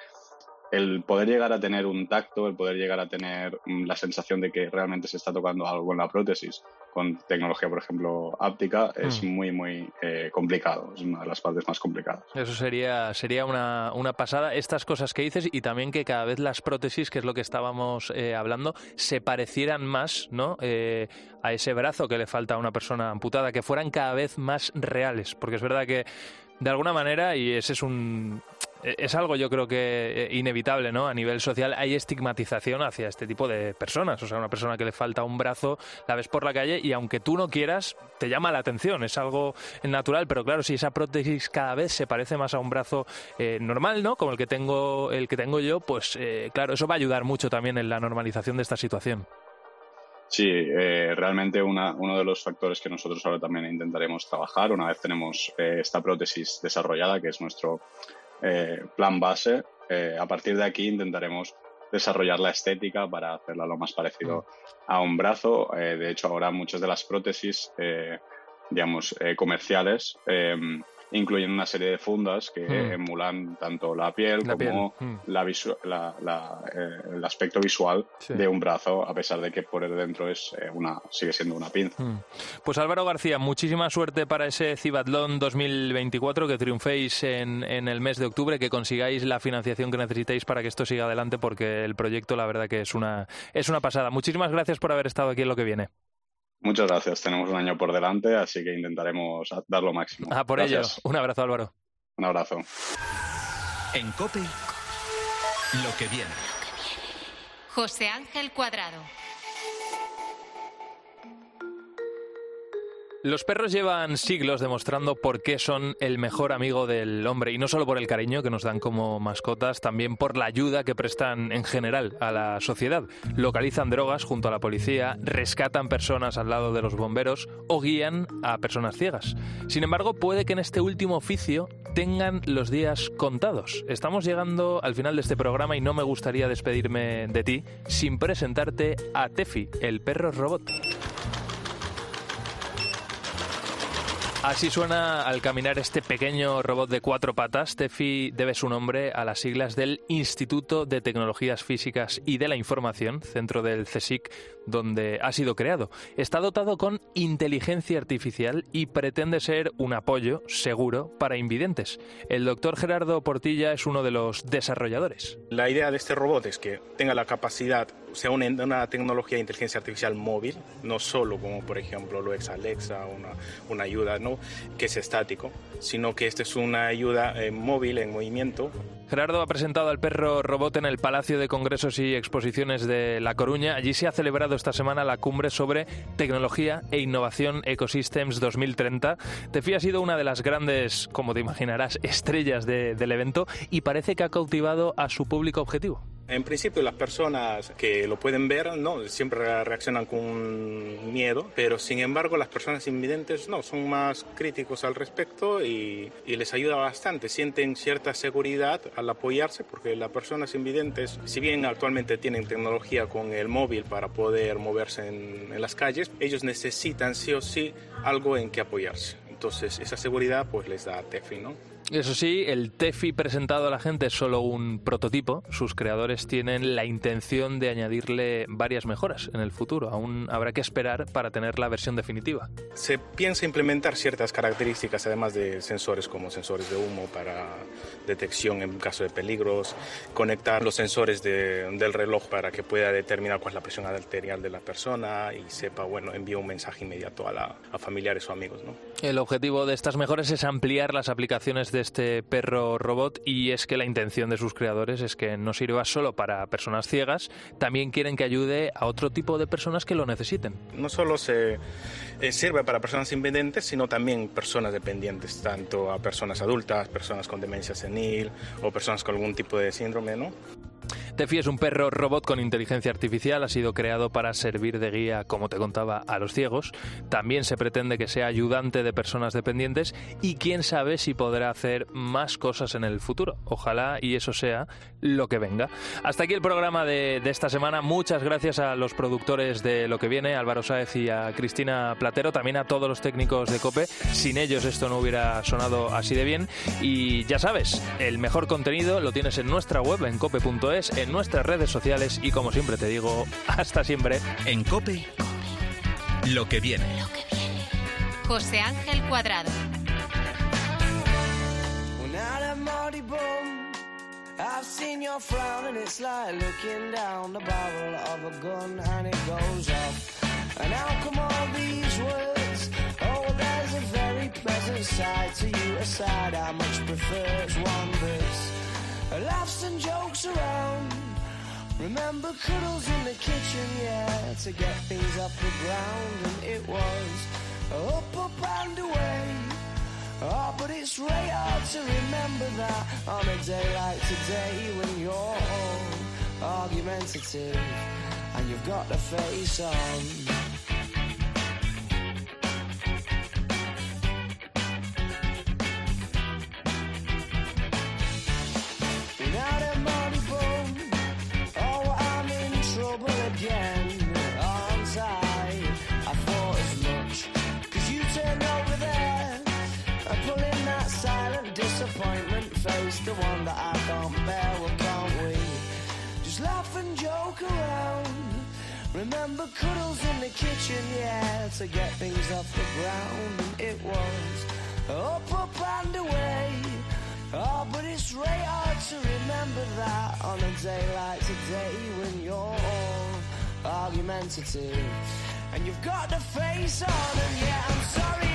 el poder llegar a tener un tacto, el poder llegar a tener mm, la sensación de que realmente se está tocando algo en la prótesis con tecnología, por ejemplo, áptica, es Mm. muy, muy eh, complicado. Es una de las partes más complicadas. Eso sería, sería una, una pasada. Estas cosas que dices y también que cada vez las prótesis, que es lo que estábamos eh, hablando, se parecieran más ¿no? Eh, a ese brazo que le falta a una persona amputada, que fueran cada vez más reales. Porque es verdad que, de alguna manera, y ese es un. Es algo yo creo que eh, inevitable, ¿no? A nivel social hay estigmatización hacia este tipo de personas. O sea, una persona que le falta un brazo, la ves por la calle y aunque tú no quieras, te llama la atención. Es algo natural, pero claro, si esa prótesis cada vez se parece más a un brazo eh, normal, ¿no? Como el que tengo, el que tengo yo, pues eh, claro, eso va a ayudar mucho también en la normalización de esta situación. Sí, eh, realmente una, uno de los factores que nosotros ahora también intentaremos trabajar, una vez tenemos eh, esta prótesis desarrollada, que es nuestro eh, plan base, eh, a partir de aquí intentaremos desarrollar la estética para hacerla lo más parecido a un brazo. Eh, de hecho, ahora muchas de las prótesis, digamos, comerciales, eh, incluyen una serie de fundas que Mm. emulan tanto la piel La como piel, mm. la visu- la- la, eh, el aspecto visual Sí. de un brazo, a pesar de que por dentro es eh, una, sigue siendo una pinza. Mm. Pues Álvaro García, muchísima suerte para ese Cibatlón 2024, que triunféis en, en el mes de octubre, que consigáis la financiación que necesitéis para que esto siga adelante, porque el proyecto la verdad que es una, es una pasada. Muchísimas gracias por haber estado aquí en lo que viene. Muchas gracias. Tenemos un año por delante, así que intentaremos dar lo máximo. Ah, por Gracias. ello. Un abrazo, Álvaro. Un abrazo. En Cope, lo que viene. José Ángel Cuadrado. Los perros llevan siglos demostrando por qué son el mejor amigo del hombre y no solo por el cariño que nos dan como mascotas, también por la ayuda que prestan en general a la sociedad. Localizan drogas junto a la policía, rescatan personas al lado de los bomberos o guían a personas ciegas. Sin embargo, puede que en este último oficio tengan los días contados. Estamos llegando al final de este programa y no me gustaría despedirme de ti sin presentarte a Tefi, el perro robot. Así suena al caminar este pequeño robot de cuatro patas. Tefi debe su nombre a las siglas del Instituto de Tecnologías Físicas y de la Información, centro del CSIC, donde ha sido creado. Está dotado con inteligencia artificial y pretende ser un apoyo seguro para invidentes. El doctor Gerardo Portilla es uno de los desarrolladores. La idea de este robot es que tenga la capacidad, sea una, una tecnología de inteligencia artificial móvil, no solo como por ejemplo lo es Alexa, una, una ayuda ¿no? que es estático, sino que esta es una ayuda eh, móvil en movimiento. Gerardo ha presentado al perro robot en el Palacio de Congresos y Exposiciones de La Coruña. Allí se ha celebrado esta semana la cumbre sobre tecnología e innovación Ecosystems 2030. Tefi ha sido una de las grandes, como te imaginarás, estrellas de- del evento y parece que ha cautivado a su público objetivo. En principio las personas que lo pueden ver no siempre reaccionan con miedo, pero sin embargo las personas invidentes no, son más críticos al respecto y, les ayuda bastante, sienten cierta seguridad al apoyarse porque las personas invidentes, si bien actualmente tienen tecnología con el móvil para poder moverse en, en las calles, ellos necesitan sí o sí algo en que apoyarse. Entonces esa seguridad pues les da Tefi, ¿no? Eso sí, el TEFI presentado a la gente es solo un prototipo. Sus creadores tienen la intención de añadirle varias mejoras en el futuro. Aún habrá que esperar para tener la versión definitiva. Se piensa implementar ciertas características, además de sensores como sensores de humo para detección en caso de peligros, conectar los sensores de- del reloj para que pueda determinar cuál es la presión arterial de la persona y sepa, bueno, envía un mensaje inmediato a, la- a familiares o amigos, ¿no? El objetivo de estas mejoras es ampliar las aplicaciones de este perro robot y es que la intención de sus creadores es que no sirva solo para personas ciegas, también quieren que ayude a otro tipo de personas que lo necesiten. No solo se eh, sirve para personas invidentes, sino también personas dependientes, tanto a personas adultas, personas con demencia senil o personas con algún tipo de síndrome, ¿no? Tefi es un perro robot con inteligencia artificial, ha sido creado para servir de guía, como te contaba, a los ciegos. También se pretende que sea ayudante de personas dependientes y quién sabe si podrá hacer más cosas en el futuro. Ojalá y eso sea lo que venga. Hasta aquí el programa de, de esta semana. Muchas gracias a los productores de Lo que viene, Álvaro Sáez y a Cristina Platero, también a todos los técnicos de COPE. Sin ellos esto no hubiera sonado así de bien. Y ya sabes, el mejor contenido lo tienes en nuestra web, en cope.es, en nuestras redes sociales y como siempre te digo, hasta siempre. En Cope, lo que viene. José Ángel Cuadrado. I've seen your frown and it's like looking down the barrel of a gun and it goes off. And how come all these words? Oh, there's a very pleasant side to you, a side I much prefer. It's one that's laughs and jokes around. Remember cuddles in the kitchen, yeah, to get things off the ground, and it was up, up and away. Oh, but it's really hard to remember that on a day like today when you're argumentative and you've got the face on. The one that I can't bear. Well, can't we just laugh and joke around? Remember cuddles in the kitchen, yeah, to get things off the ground, and it was up, up and away. Oh, but it's really hard to remember that on a day like today when you're all argumentative and you've got the face on. And yeah, I'm sorry